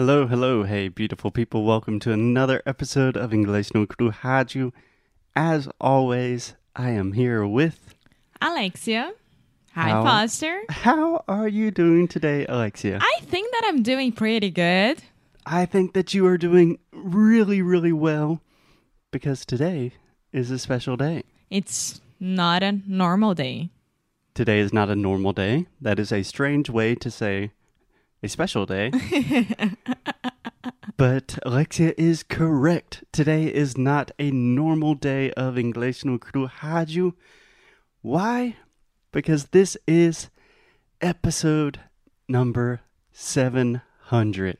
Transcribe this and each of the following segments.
Hello, hello, hey, beautiful people. Welcome to another episode of Inglês no Cru Rádio. As always, I am here with. Alexia. Hi, How- Foster. How are you doing today, Alexia? I think that I'm doing pretty good. I think that you are doing really, really well because today is a special day. It's not a normal day. Today is not a normal day. That is a strange way to say a special day. but Alexia is correct. Today is not a normal day of Inglês no Cru Rádio. Why? Because this is episode number 700.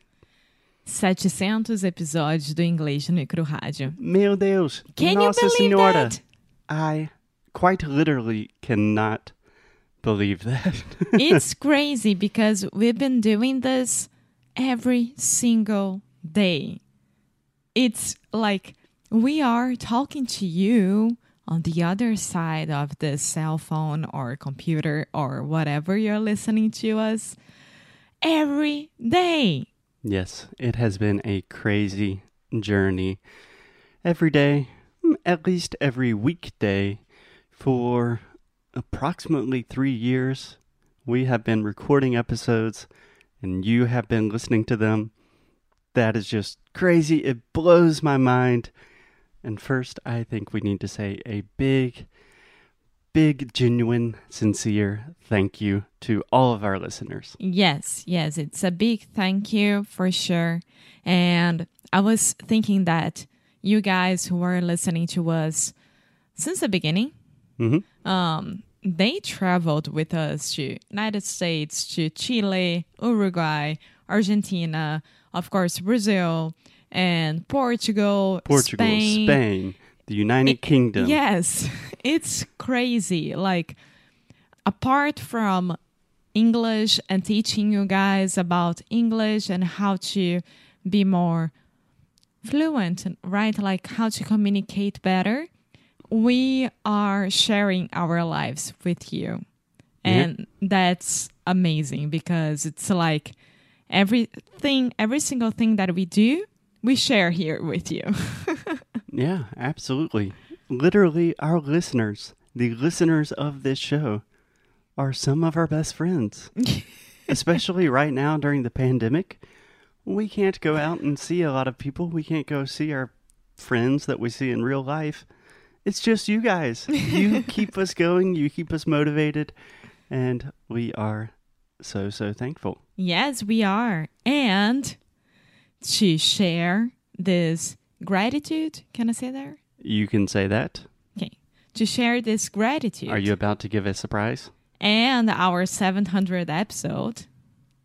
700 episódios do Inglês no Cru Rádio. Meu Deus. Can Nossa you believe Senhora. that? I quite literally cannot believe that. it's crazy because we've been doing this every single day. It's like we are talking to you on the other side of the cell phone or computer or whatever you're listening to us every day. Yes, it has been a crazy journey. Every day, at least every weekday, for approximately three years, we have been recording episodes and you have been listening to them. That is just crazy. It blows my mind. And first, I think we need to say a big, big, genuine, sincere thank you to all of our listeners. Yes, yes, it's a big thank you for sure. And I was thinking that you guys who are listening to us since the beginning, Mhm. Um, they traveled with us to United States, to Chile, Uruguay, Argentina, of course, Brazil, and Portugal, Portugal, Spain. Spain, the United It- Kingdom. Yes, it's crazy. Like, apart from English and teaching you guys about English and how to be more fluent, right? Like, how to communicate better, we are sharing our lives with you. Yeah. And that's amazing because it's like everything, every single thing that we do, we share here with you. Yeah, absolutely. Literally, our listeners, the listeners of this show, are some of our best friends. Especially right now during the pandemic. We can't go out and see a lot of people. We can't go see our friends that we see in real life. It's just you guys. You keep us going, you keep us motivated, and we are so, so thankful. Yes, we are. And to share this gratitude, can I say there? You can say that. Okay. To share this gratitude Are you about to give a surprise? and our 700th episode.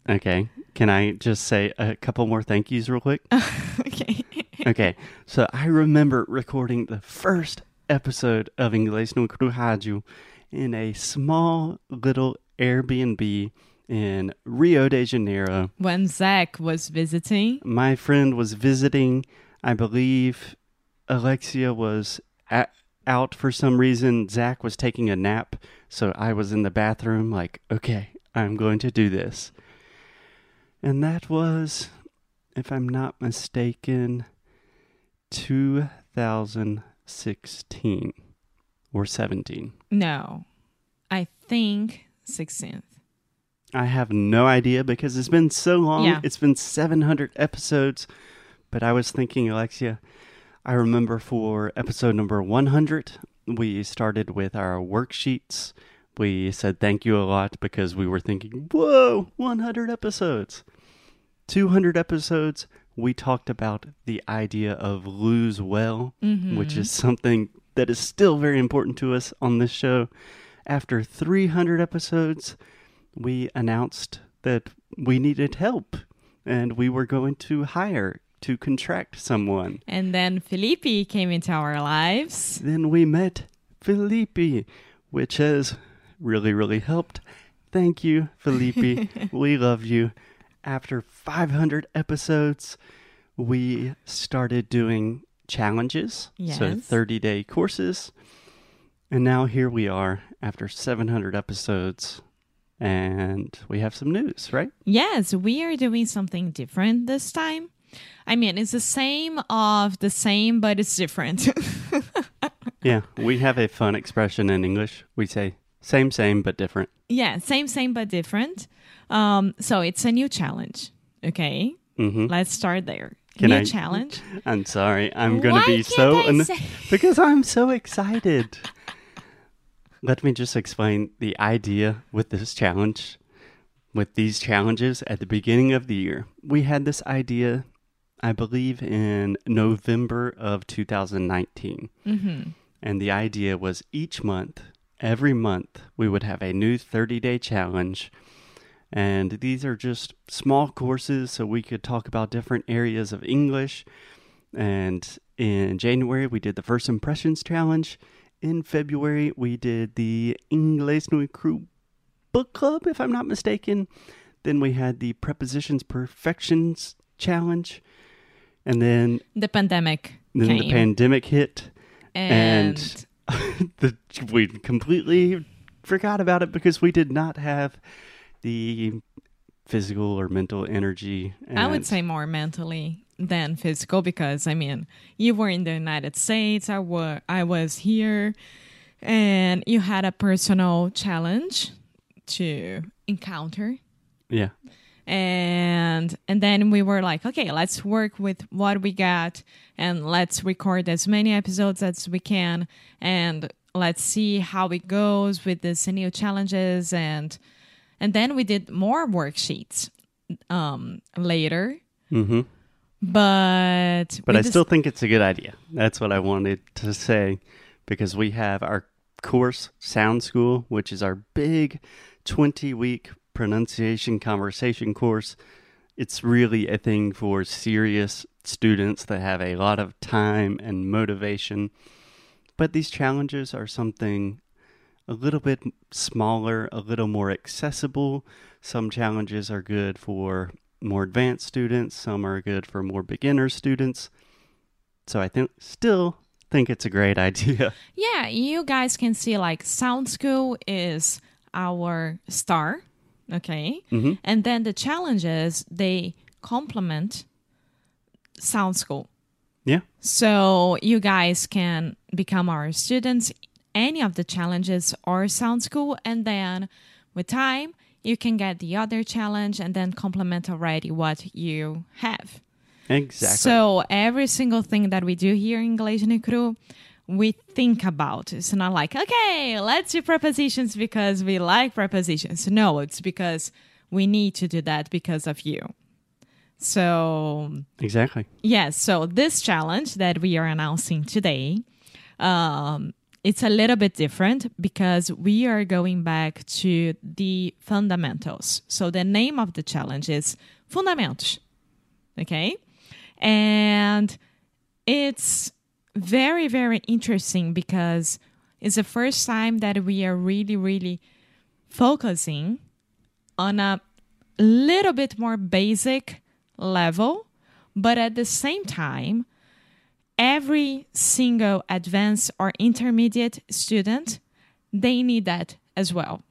Okay. Can I just say a couple more thank yous real quick? okay. okay. So I remember recording the first episode of Inglês no Rádio in a small little Airbnb in Rio de Janeiro. When Zach was visiting, My friend was visiting. I believe Alexia was at, out for some reason. Zach was taking a nap. So I was in the bathroom, like, okay, I'm going to do this. And that was, if I'm not mistaken, 2016 or 17. no, I think 16th. I have no idea because it's been so long. Yeah. It's been 700 episodes. But I was thinking, Alexia, I remember for episode number 100, we started with our worksheets. We said thank you a lot because we were thinking, whoa, 100 episodes. 200 episodes, we talked about the idea of lose well, mm-hmm. which is something that is still very important to us on this show. After 300 episodes, we announced that we needed help and we were going to hire to contract someone. And then Felipe came into our lives. Then we met Felipe, which has really, really helped. Thank you, Felipe. we love you. After 500 episodes, we started doing challenges. So 30 day courses. And now here we are after 700 episodes. and we have some news, right? Yes, we are doing something different this time. I mean, it's the same of the same, but it's different. Yeah, we have a fun expression in English. We say same, same, but different. yeah, same, same, but different. Um, so it's a new challenge. Okay, hmm let's start there. Can new I- challenge. I'm sorry. I'm Why to be so. I an- say- because I'm so excited. Let me just explain the idea with this challenge. With these challenges at the beginning of the year, we had this idea, I believe, in November of 2019. hmm And the idea was each month, every month, we would have a new 30 day challenge. And these are just small courses, so we could talk about different areas of English. And in January, we did the First Impressions Challenge. In February, we did the Inglês no Cru Book Club, if I'm not mistaken. Then we had the Prepositions Perfections Challenge. And then, The pandemic then came, the pandemic hit and, and the, we completely forgot about it because we did not have the physical or mental energy. I would say more mentally than physical because I mean you were in the United States, I were I was here, and you had a personal challenge to encounter, yeah, and and then we were like, okay, let's work with what we got, and let's record as many episodes as we can, and let's see how it goes with this new challenges, and and then we did more worksheets um later hmm but but I just- still think it's a good idea. That's what I wanted to say because we have our course Sound School, which is our big 20 week pronunciation conversation course. It's really a thing for serious students that have a lot of time and motivation. But these challenges are something a little bit smaller, a little more accessible. Some challenges are good for more advanced students, some are good for more beginner students. So I think still think it's a great idea. yeah you guys can see like sound school is our star okay hmm and then the challenges they complement sound school Yeah. so you guys can become our students any of the challenges or Sound School and then with time you can get the other challenge and then complement already what you have Exactly. So every single thing that we do here in no Cru, we think about. It's not like, okay, let's do prepositions because we like prepositions. No, it's because we need to do that because of you. So exactly. yes, so this challenge that we are announcing today, um, it's a little bit different because we are going back to the fundamentals. So the name of the challenge is Fundamentos. Okay. And it's very, very interesting because it's the first time that we are really, really focusing on a little bit more basic level, but at the same time, every single advanced or intermediate student they need that as well.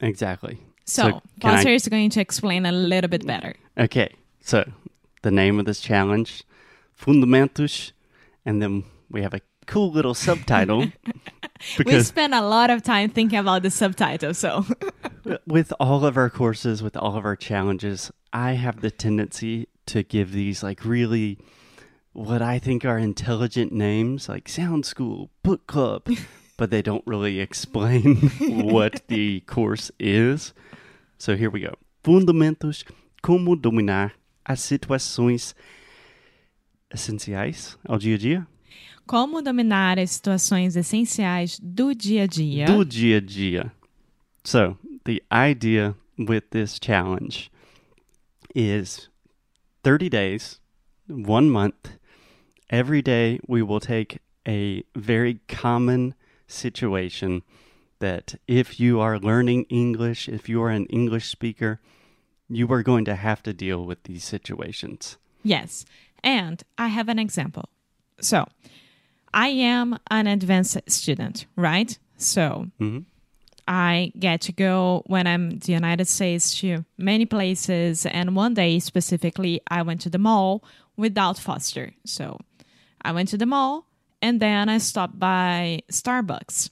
Exactly. So, can I- is going to explain a little bit better. Okay, so the name of this challenge, Fundamentos, and then we have a cool little subtitle we spent a lot of time thinking about the subtitle, so with all of our courses, with all of our challenges, I have the tendency to give these like really what I think are intelligent names, like Sound School, Book Club, but they don't really explain what the course is. So here we go. Fundamentos como dominar as situações essenciais ao dia a dia. como dominar as situações essenciais do dia a dia. Do dia a dia. So, the idea with this challenge is 30 days, one month. Every day, we will take a very common situation that if you are learning English, if you are an English speaker, you are going to have to deal with these situations. Yes. And I have an example. So, I am an advanced student, right? So, Mhm. I get to go when I'm in the United States to many places. And one day specifically, I went to the mall without Foster. So I went to the mall and then I stopped by Starbucks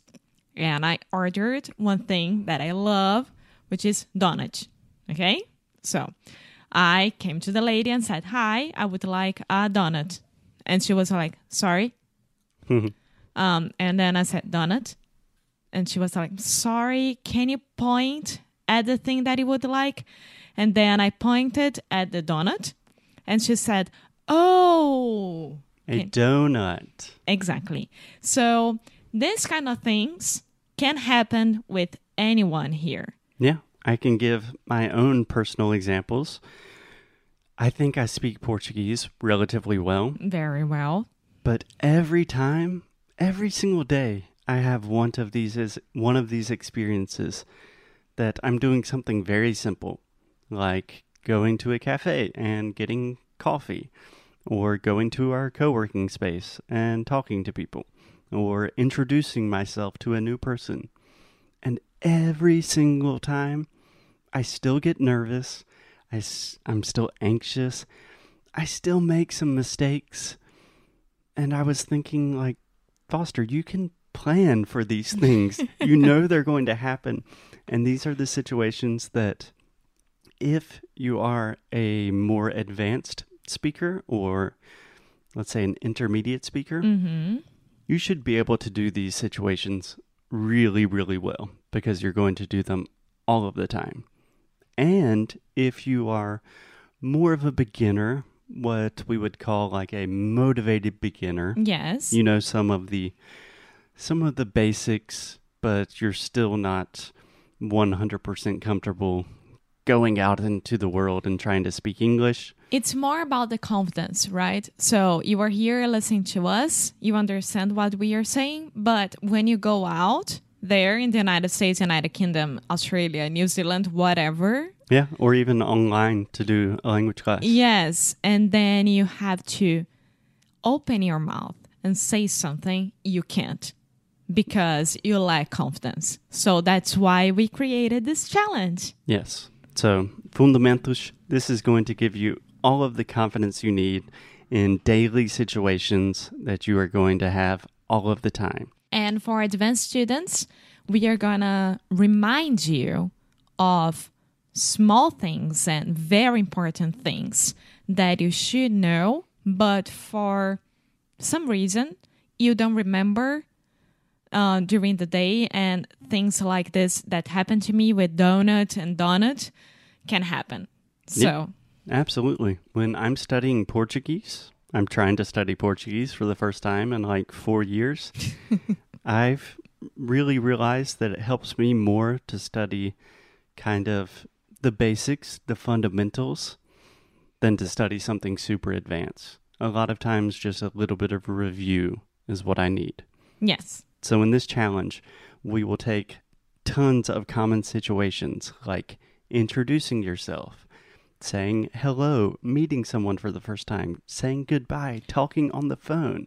and I ordered one thing that I love, which is donut. Okay. So I came to the lady and said, Hi, I would like a donut. And she was like, Sorry. um, and then I said, Donut. And she was like, Sorry, can you point at the thing that you would like? And then I pointed at the donut and she said, Oh, A Okay. donut. exactly. So these kind of things can happen with anyone here. Yeah, I can give my own personal examples. I think I speak Portuguese relatively well, Very well. but every time, every single day, I have one of these is one of these experiences that I'm doing something very simple, like going to a cafe and getting coffee, or going to our co-working space and talking to people, or introducing myself to a new person. And every single time, I still get nervous. I, am still anxious. I still make some mistakes. And I was thinking, like, Foster, you can plan for these things. you know they're going to happen. And these are the situations that, if you are a more advanced speaker or, let's say, an intermediate speaker, Mm-hmm. you should be able to do these situations really, really well because you're going to do them all of the time. And if you are more of a beginner, what we would call like a motivated beginner, Yes. you know some of the some of the basics, but you're still not 100% comfortable going out into the world and trying to speak English. It's more about the confidence, right? So you are here listening to us, you understand what we are saying, but when you go out there in the United States, United Kingdom, Australia, New Zealand, whatever, Yeah, or even online to do a language class. yes, and then you have to open your mouth and say something you can't because you lack confidence. So that's why we created this challenge. Yes. So, Fundamentos, this is going to give you all of the confidence you need in daily situations that you are going to have all of the time. And for advanced students, we are going to remind you of small things and very important things that you should know, but for some reason you don't remember uh, during the day. And things like this that happened to me with donut and donut can happen. So, Absolutely. When I'm studying Portuguese, I'm trying to study Portuguese for the first time in like four years. I've really realized that it helps me more to study kind of the basics, the fundamentals, than to study something super advanced. A lot of times, just a little bit of review is what I need. yes. So, in this challenge, we will take tons of common situations like introducing yourself, saying hello, meeting someone for the first time, saying goodbye, talking on the phone,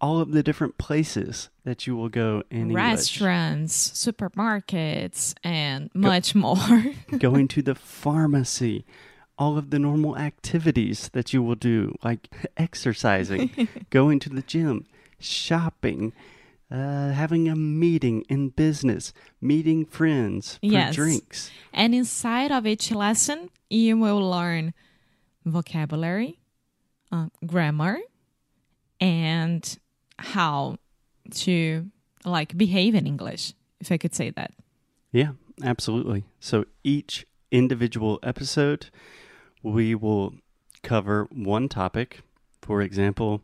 all of the different places that you will go in English, Restaurants, supermarkets, and much more. going to the pharmacy, all of the normal activities that you will do, like exercising, going to the gym, shopping, uh, having a meeting in business, meeting friends for Yes. drinks. And inside of each lesson, you will learn vocabulary, uh, grammar, and how to like behave in English, if I could say that. Yeah, absolutely. So each individual episode, we will cover one topic. For example,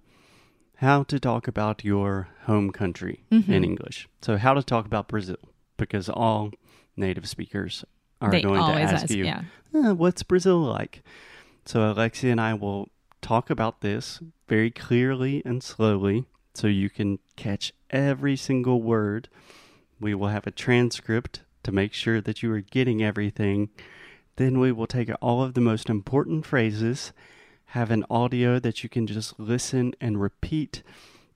how to talk about your home country in English. So, how to talk about Brazil, because all native speakers are they going to ask, ask, you, yeah. "Uh, what's Brazil like? So, Alexia and I will talk about this very clearly and slowly so you can catch every single word. We will have a transcript to make sure that you are getting everything. Then we will take all of the most important phrases, have an audio that you can just listen and repeat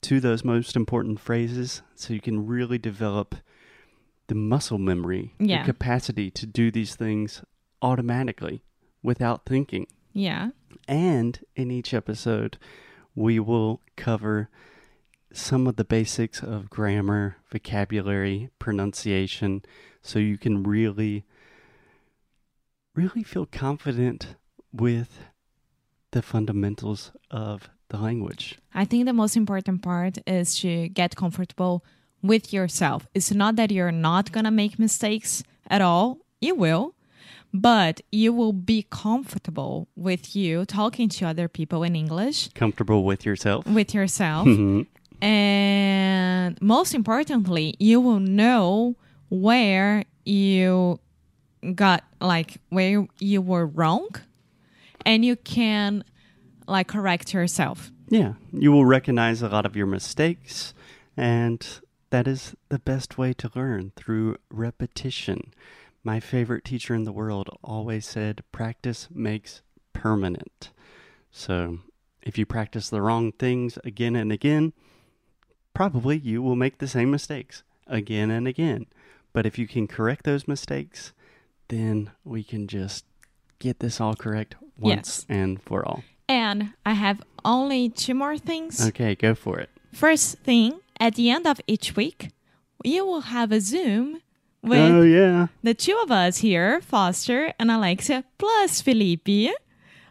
to those most important phrases so you can really develop the muscle memory, Yeah. the capacity to do these things automatically without thinking. Yeah. And in each episode, we will cover some of the basics of grammar, vocabulary, pronunciation, so you can really, really feel confident with the fundamentals of the language. I think the most important part is to get comfortable with yourself. It's not that you're not going to make mistakes at all. You will. But you will be comfortable with you talking to other people in English, Comfortable with yourself. with yourself. Mhm. And most importantly, you will know where you got like where you were wrong and you can like correct yourself. Yeah, you will recognize a lot of your mistakes, and that is the best way to learn through repetition. My favorite teacher in the world always said, practice makes permanent. So, if you practice the wrong things again and again, probably you will make the same mistakes again and again. But if you can correct those mistakes, then we can just get this all correct once Yes. and for all. And I have only two more things. Okay, go for it. First thing, at the end of each week, you will have a Zoom with oh yeah. the two of us here, Foster and Alexia, plus Felipe,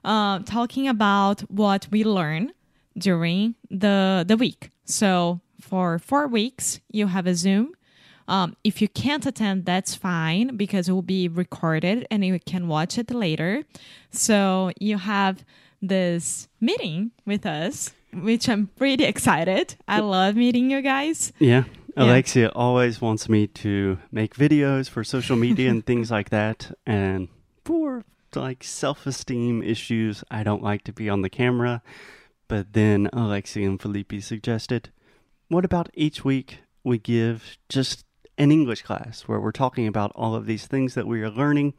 uh, talking about what we learn during the the week. So for four weeks, you have a Zoom. Um, if you can't attend, that's fine because it will be recorded and you can watch it later. So you have this meeting with us, which I'm pretty excited. I love meeting you guys. Yeah. Yeah. Alexia always wants me to make videos for social media and things like that. And for like self esteem issues, I don't like to be on the camera. But then Alexia and Felipe suggested, what about each week we give just an English class where we're talking about all of these things that we are learning?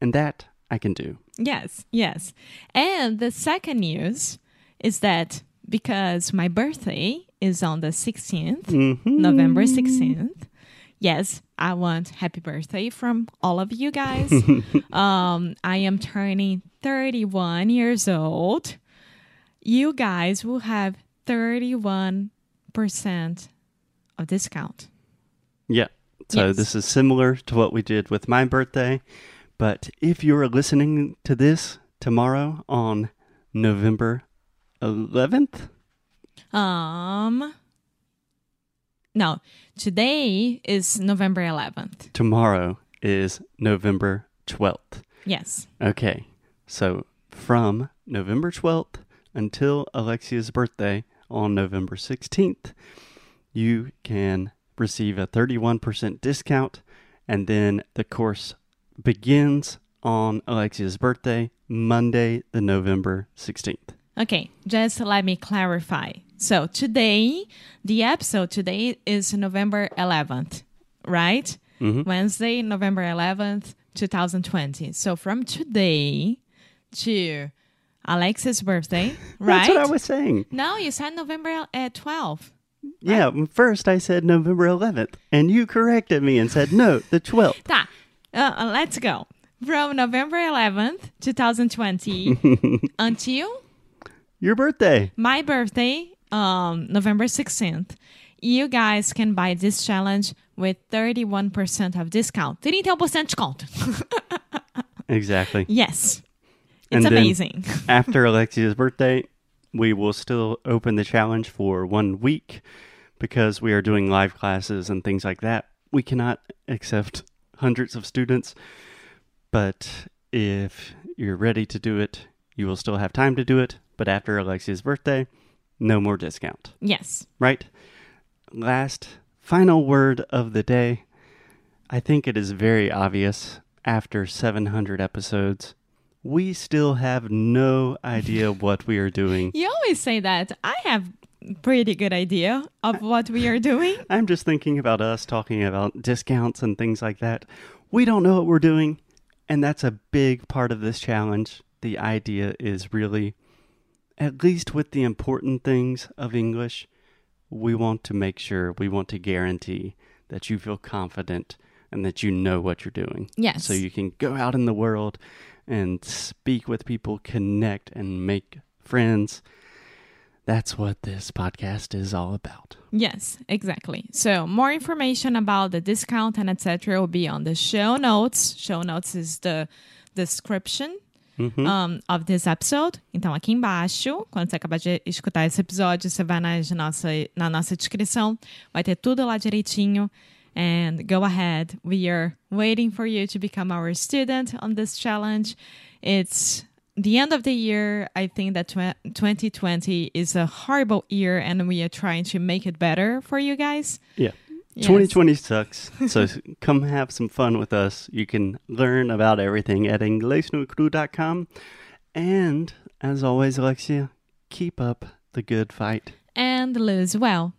And that I can do. Yes, yes. And the second news is that because my birthday is on the 16th, Mhm. November 16th, yes, I want happy birthday from all of you guys. um, I am turning 31 years old. You guys will have 31% of discount. Yeah. So Yes. this is similar to what we did with my birthday. But if you're listening to this tomorrow on November 11th, Um, no, today is November 11th. tomorrow is November 12th. Yes. Okay. So from November 12th until Alexia's birthday on November 16th, you can receive a 31% discount. And then the course begins on Alexia's birthday, Monday, the November 16th. Okay, just let me clarify. So today, the episode today is November 11th, right? Mhm. Wednesday, November 11th, 2020. So from today to Alexia's birthday, right? That's what I was saying. no, you said November at 12. Yeah, first I said November 11th, and you corrected me and said, no, the 12th. Tá. Uh, uh, let's go. From November 11th, 2020 until Your birthday. my birthday, um, November 16th, you guys can buy this challenge with 31% of discount. 31% discount. Exactly. Yes. It's then- amazing. After Alexia's birthday, we will still open the challenge for one week because we are doing live classes and things like that. We cannot accept hundreds of students, but if you're ready to do it, you will still have time to do it. But after Alexia's birthday, no more discount. yes. right? Last, final word of the day. I think it is very obvious after 700 episodes, we still have no idea what we are doing. You always say that. I have pretty good idea of what we are doing. I'm just thinking about us talking about discounts and things like that. We don't know what we're doing, and that's a big part of this challenge. The idea is really, at least with the important things of English, we want to make sure, we want to guarantee that you feel confident and that you know what you're doing. Yes. So you can go out in the world and speak with people, connect, and make friends. That's what this podcast is all about. Yes, exactly. So more information about the discount and etc. will be on the show notes. Show notes is the description um, of this episode. Então aqui embaixo, quando você acabar de escutar esse episódio, você vai nas nossa, na nossa descrição, vai ter tudo lá direitinho. And go ahead. We are waiting for you to become our student on this challenge. It's the end of the year, I think that tw- 2020 is a horrible year, and we are trying to make it better for you guys. Yeah. Yes. 2020 sucks. so come have some fun with us. You can learn about everything at inglesnocru.com. And as always, Alexia, keep up the good fight. And lose well.